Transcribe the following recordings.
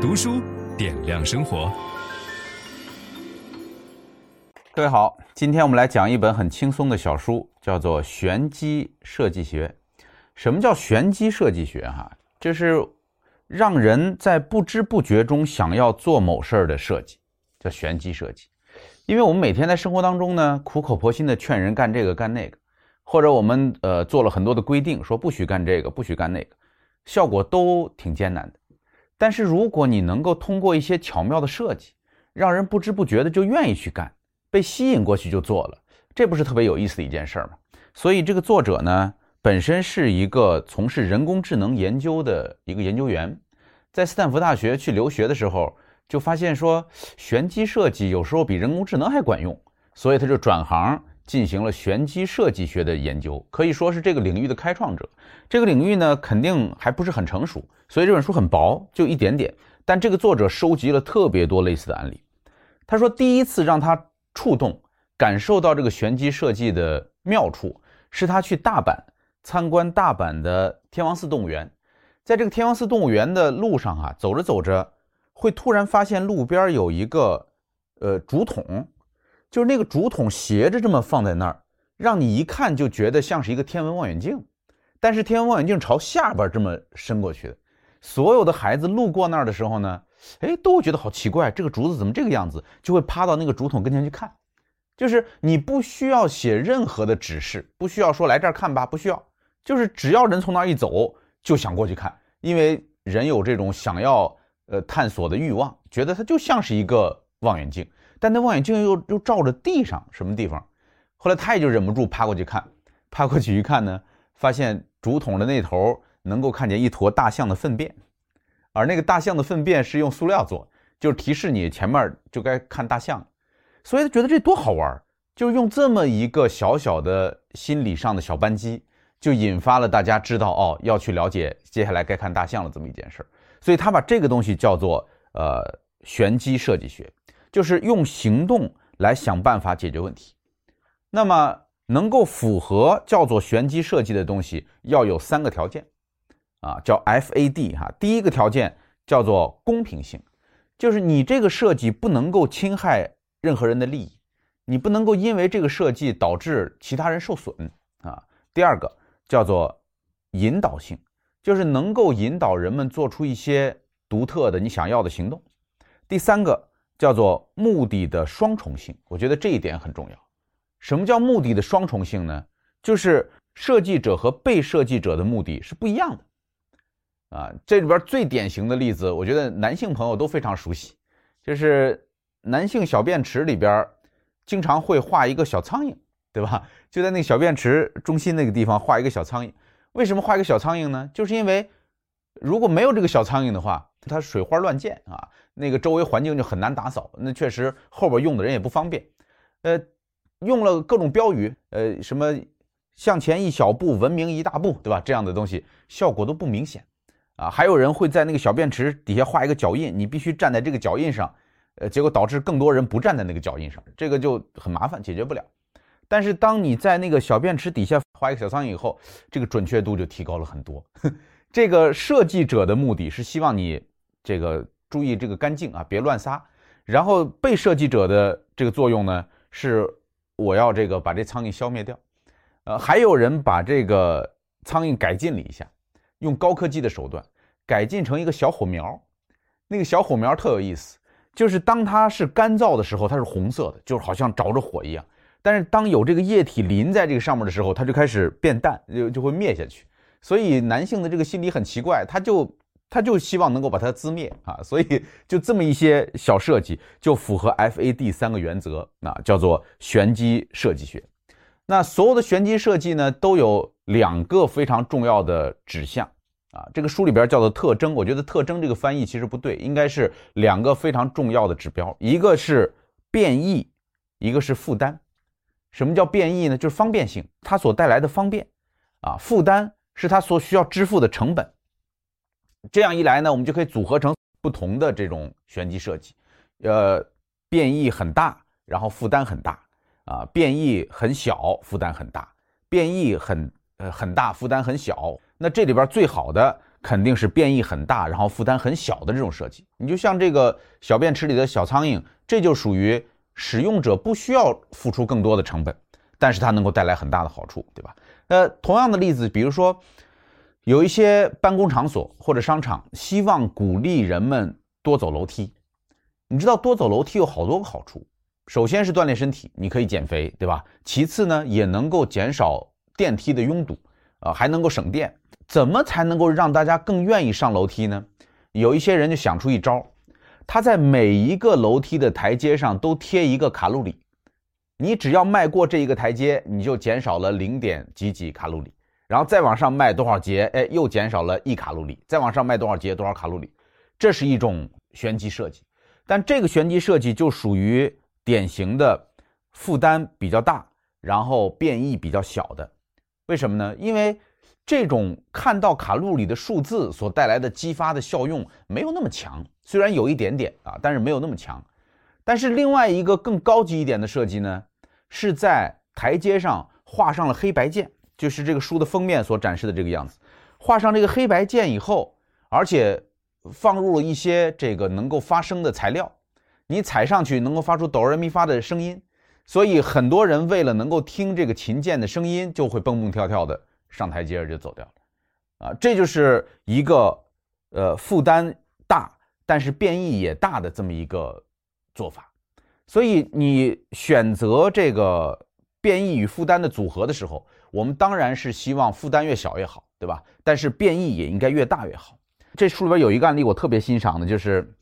读书点亮生活。各位好，今天我们来讲一本很轻松的小书，叫做《玄机设计学》。什么叫玄机设计学？哈，就是让人在不知不觉中想要做某事儿的设计，叫玄机设计。因为我们每天在生活当中呢，苦口婆心的劝人干这个干那个，或者我们呃做了很多的规定，说不许干这个，不许干那个，效果都挺艰难的。但是如果你能够通过一些巧妙的设计，让人不知不觉的就愿意去干，被吸引过去就做了，这不是特别有意思的一件事儿吗？所以这个作者呢，本身是一个从事人工智能研究的一个研究员，在斯坦福大学去留学的时候。就发现说，玄机设计有时候比人工智能还管用，所以他就转行进行了玄机设计学的研究，可以说是这个领域的开创者。这个领域呢，肯定还不是很成熟，所以这本书很薄，就一点点。但这个作者收集了特别多类似的案例。他说，第一次让他触动、感受到这个玄机设计的妙处，是他去大阪参观大阪的天王寺动物园，在这个天王寺动物园的路上啊，走着走着。会突然发现路边有一个，呃，竹筒，就是那个竹筒斜着这么放在那儿，让你一看就觉得像是一个天文望远镜，但是天文望远镜朝下边这么伸过去的。所有的孩子路过那儿的时候呢，哎，都会觉得好奇怪，这个竹子怎么这个样子？就会趴到那个竹筒跟前去看。就是你不需要写任何的指示，不需要说来这儿看吧，不需要，就是只要人从那儿一走，就想过去看，因为人有这种想要。呃，探索的欲望，觉得它就像是一个望远镜，但那望远镜又又照着地上什么地方？后来他也就忍不住趴过去看，趴过去一看呢，发现竹筒的那头能够看见一坨大象的粪便，而那个大象的粪便是用塑料做，就是提示你前面就该看大象，所以他觉得这多好玩，就用这么一个小小的心理上的小扳机，就引发了大家知道哦，要去了解接下来该看大象了这么一件事儿。所以他把这个东西叫做呃玄机设计学，就是用行动来想办法解决问题。那么能够符合叫做玄机设计的东西，要有三个条件，啊，叫 FAD 哈。第一个条件叫做公平性，就是你这个设计不能够侵害任何人的利益，你不能够因为这个设计导致其他人受损啊。第二个叫做引导性。就是能够引导人们做出一些独特的你想要的行动。第三个叫做目的的双重性，我觉得这一点很重要。什么叫目的的双重性呢？就是设计者和被设计者的目的是不一样的。啊，这里边最典型的例子，我觉得男性朋友都非常熟悉，就是男性小便池里边经常会画一个小苍蝇，对吧？就在那个小便池中心那个地方画一个小苍蝇。为什么画一个小苍蝇呢？就是因为如果没有这个小苍蝇的话，它水花乱溅啊，那个周围环境就很难打扫。那确实后边用的人也不方便。呃，用了各种标语，呃，什么向前一小步，文明一大步，对吧？这样的东西效果都不明显啊。还有人会在那个小便池底下画一个脚印，你必须站在这个脚印上，呃，结果导致更多人不站在那个脚印上，这个就很麻烦，解决不了。但是当你在那个小便池底下画一个小苍蝇以后，这个准确度就提高了很多。这个设计者的目的是希望你这个注意这个干净啊，别乱撒。然后被设计者的这个作用呢，是我要这个把这苍蝇消灭掉。呃，还有人把这个苍蝇改进了一下，用高科技的手段改进成一个小火苗。那个小火苗特有意思，就是当它是干燥的时候，它是红色的，就是好像着着火一样。但是当有这个液体淋在这个上面的时候，它就开始变淡，就就会灭下去。所以男性的这个心理很奇怪，他就他就希望能够把它滋灭啊。所以就这么一些小设计，就符合 FAD 三个原则啊，叫做玄机设计学。那所有的玄机设计呢，都有两个非常重要的指向啊。这个书里边叫做特征，我觉得特征这个翻译其实不对，应该是两个非常重要的指标，一个是变异，一个是负担。什么叫变异呢？就是方便性，它所带来的方便，啊，负担是它所需要支付的成本。这样一来呢，我们就可以组合成不同的这种旋机设计，呃，变异很大，然后负担很大，啊，变异很小，负担很大，变异很呃很大，负担很小。那这里边最好的肯定是变异很大，然后负担很小的这种设计。你就像这个小便池里的小苍蝇，这就属于使用者不需要付出更多的成本，但是它能够带来很大的好处，对吧？呃，同样的例子，比如说有一些办公场所或者商场希望鼓励人们多走楼梯，你知道多走楼梯有好多个好处，首先是锻炼身体，你可以减肥，对吧？其次呢，也能够减少电梯的拥堵，啊，还能够省电。怎么才能够让大家更愿意上楼梯呢？有一些人就想出一招，他在每一个楼梯的台阶上都贴一个卡路里，你只要迈过这一个台阶，你就减少了零点几几卡路里，然后再往上迈多少节，哎，又减少了一卡路里，再往上迈多少节，多少卡路里，这是一种玄机设计。但这个玄机设计就属于典型的负担比较大，然后变异比较小的。为什么呢？因为这种看到卡路里的数字所带来的激发的效用没有那么强，虽然有一点点啊，但是没有那么强。但是另外一个更高级一点的设计呢，是在台阶上画上了黑白键，就是这个书的封面所展示的这个样子。画上这个黑白键以后，而且放入了一些这个能够发声的材料，你踩上去能够发出哆来咪发的声音，所以很多人为了能够听这个琴键的声音，就会蹦蹦跳跳的。上台阶儿就走掉了，啊，这就是一个呃负担大但是变异也大的这么一个做法。所以你选择这个变异与负担的组合的时候，我们当然是希望负担越小越好，对吧？但是变异也应该越大越好。这书里边有一个案例我特别欣赏的，就是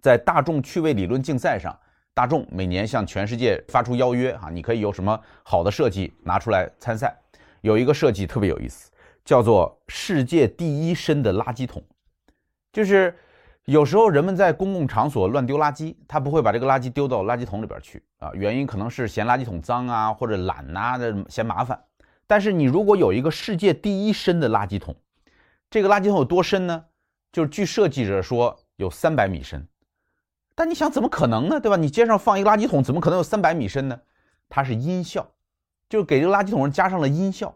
在大众趣味理论竞赛上，大众每年向全世界发出邀约，哈，你可以有什么好的设计拿出来参赛。有一个设计特别有意思，叫做“世界第一深的垃圾桶”。就是有时候人们在公共场所乱丢垃圾，他不会把这个垃圾丢到垃圾桶里边去啊，原因可能是嫌垃圾桶脏啊，或者懒呐的嫌麻烦。但是你如果有一个世界第一深的垃圾桶，这个垃圾桶有多深呢？就是据设计者说有三百米深。但你想怎么可能呢？对吧？你街上放一个垃圾桶，怎么可能有三百米深呢？它是音效。就是给这个垃圾桶加上了音效，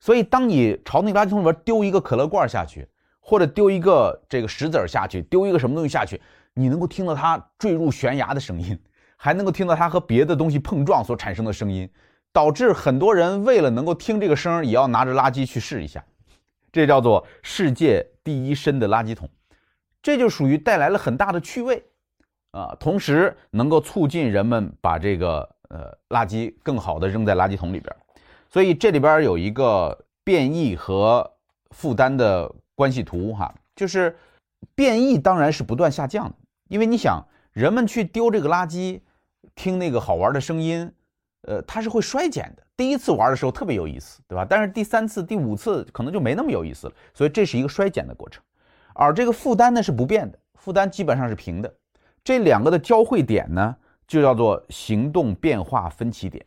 所以当你朝那个垃圾桶里边丢一个可乐罐下去，或者丢一个这个石子儿下去，丢一个什么东西下去，你能够听到它坠入悬崖的声音，还能够听到它和别的东西碰撞所产生的声音，导致很多人为了能够听这个声儿，也要拿着垃圾去试一下。这叫做世界第一深的垃圾桶，这就属于带来了很大的趣味啊，同时能够促进人们把这个。呃，垃圾更好的扔在垃圾桶里边，所以这里边有一个变异和负担的关系图哈，就是变异当然是不断下降的，因为你想人们去丢这个垃圾，听那个好玩的声音，呃，它是会衰减的。第一次玩的时候特别有意思，对吧？但是第三次、第五次可能就没那么有意思了，所以这是一个衰减的过程。而这个负担呢是不变的，负担基本上是平的。这两个的交汇点呢，就叫做行动变化分歧点。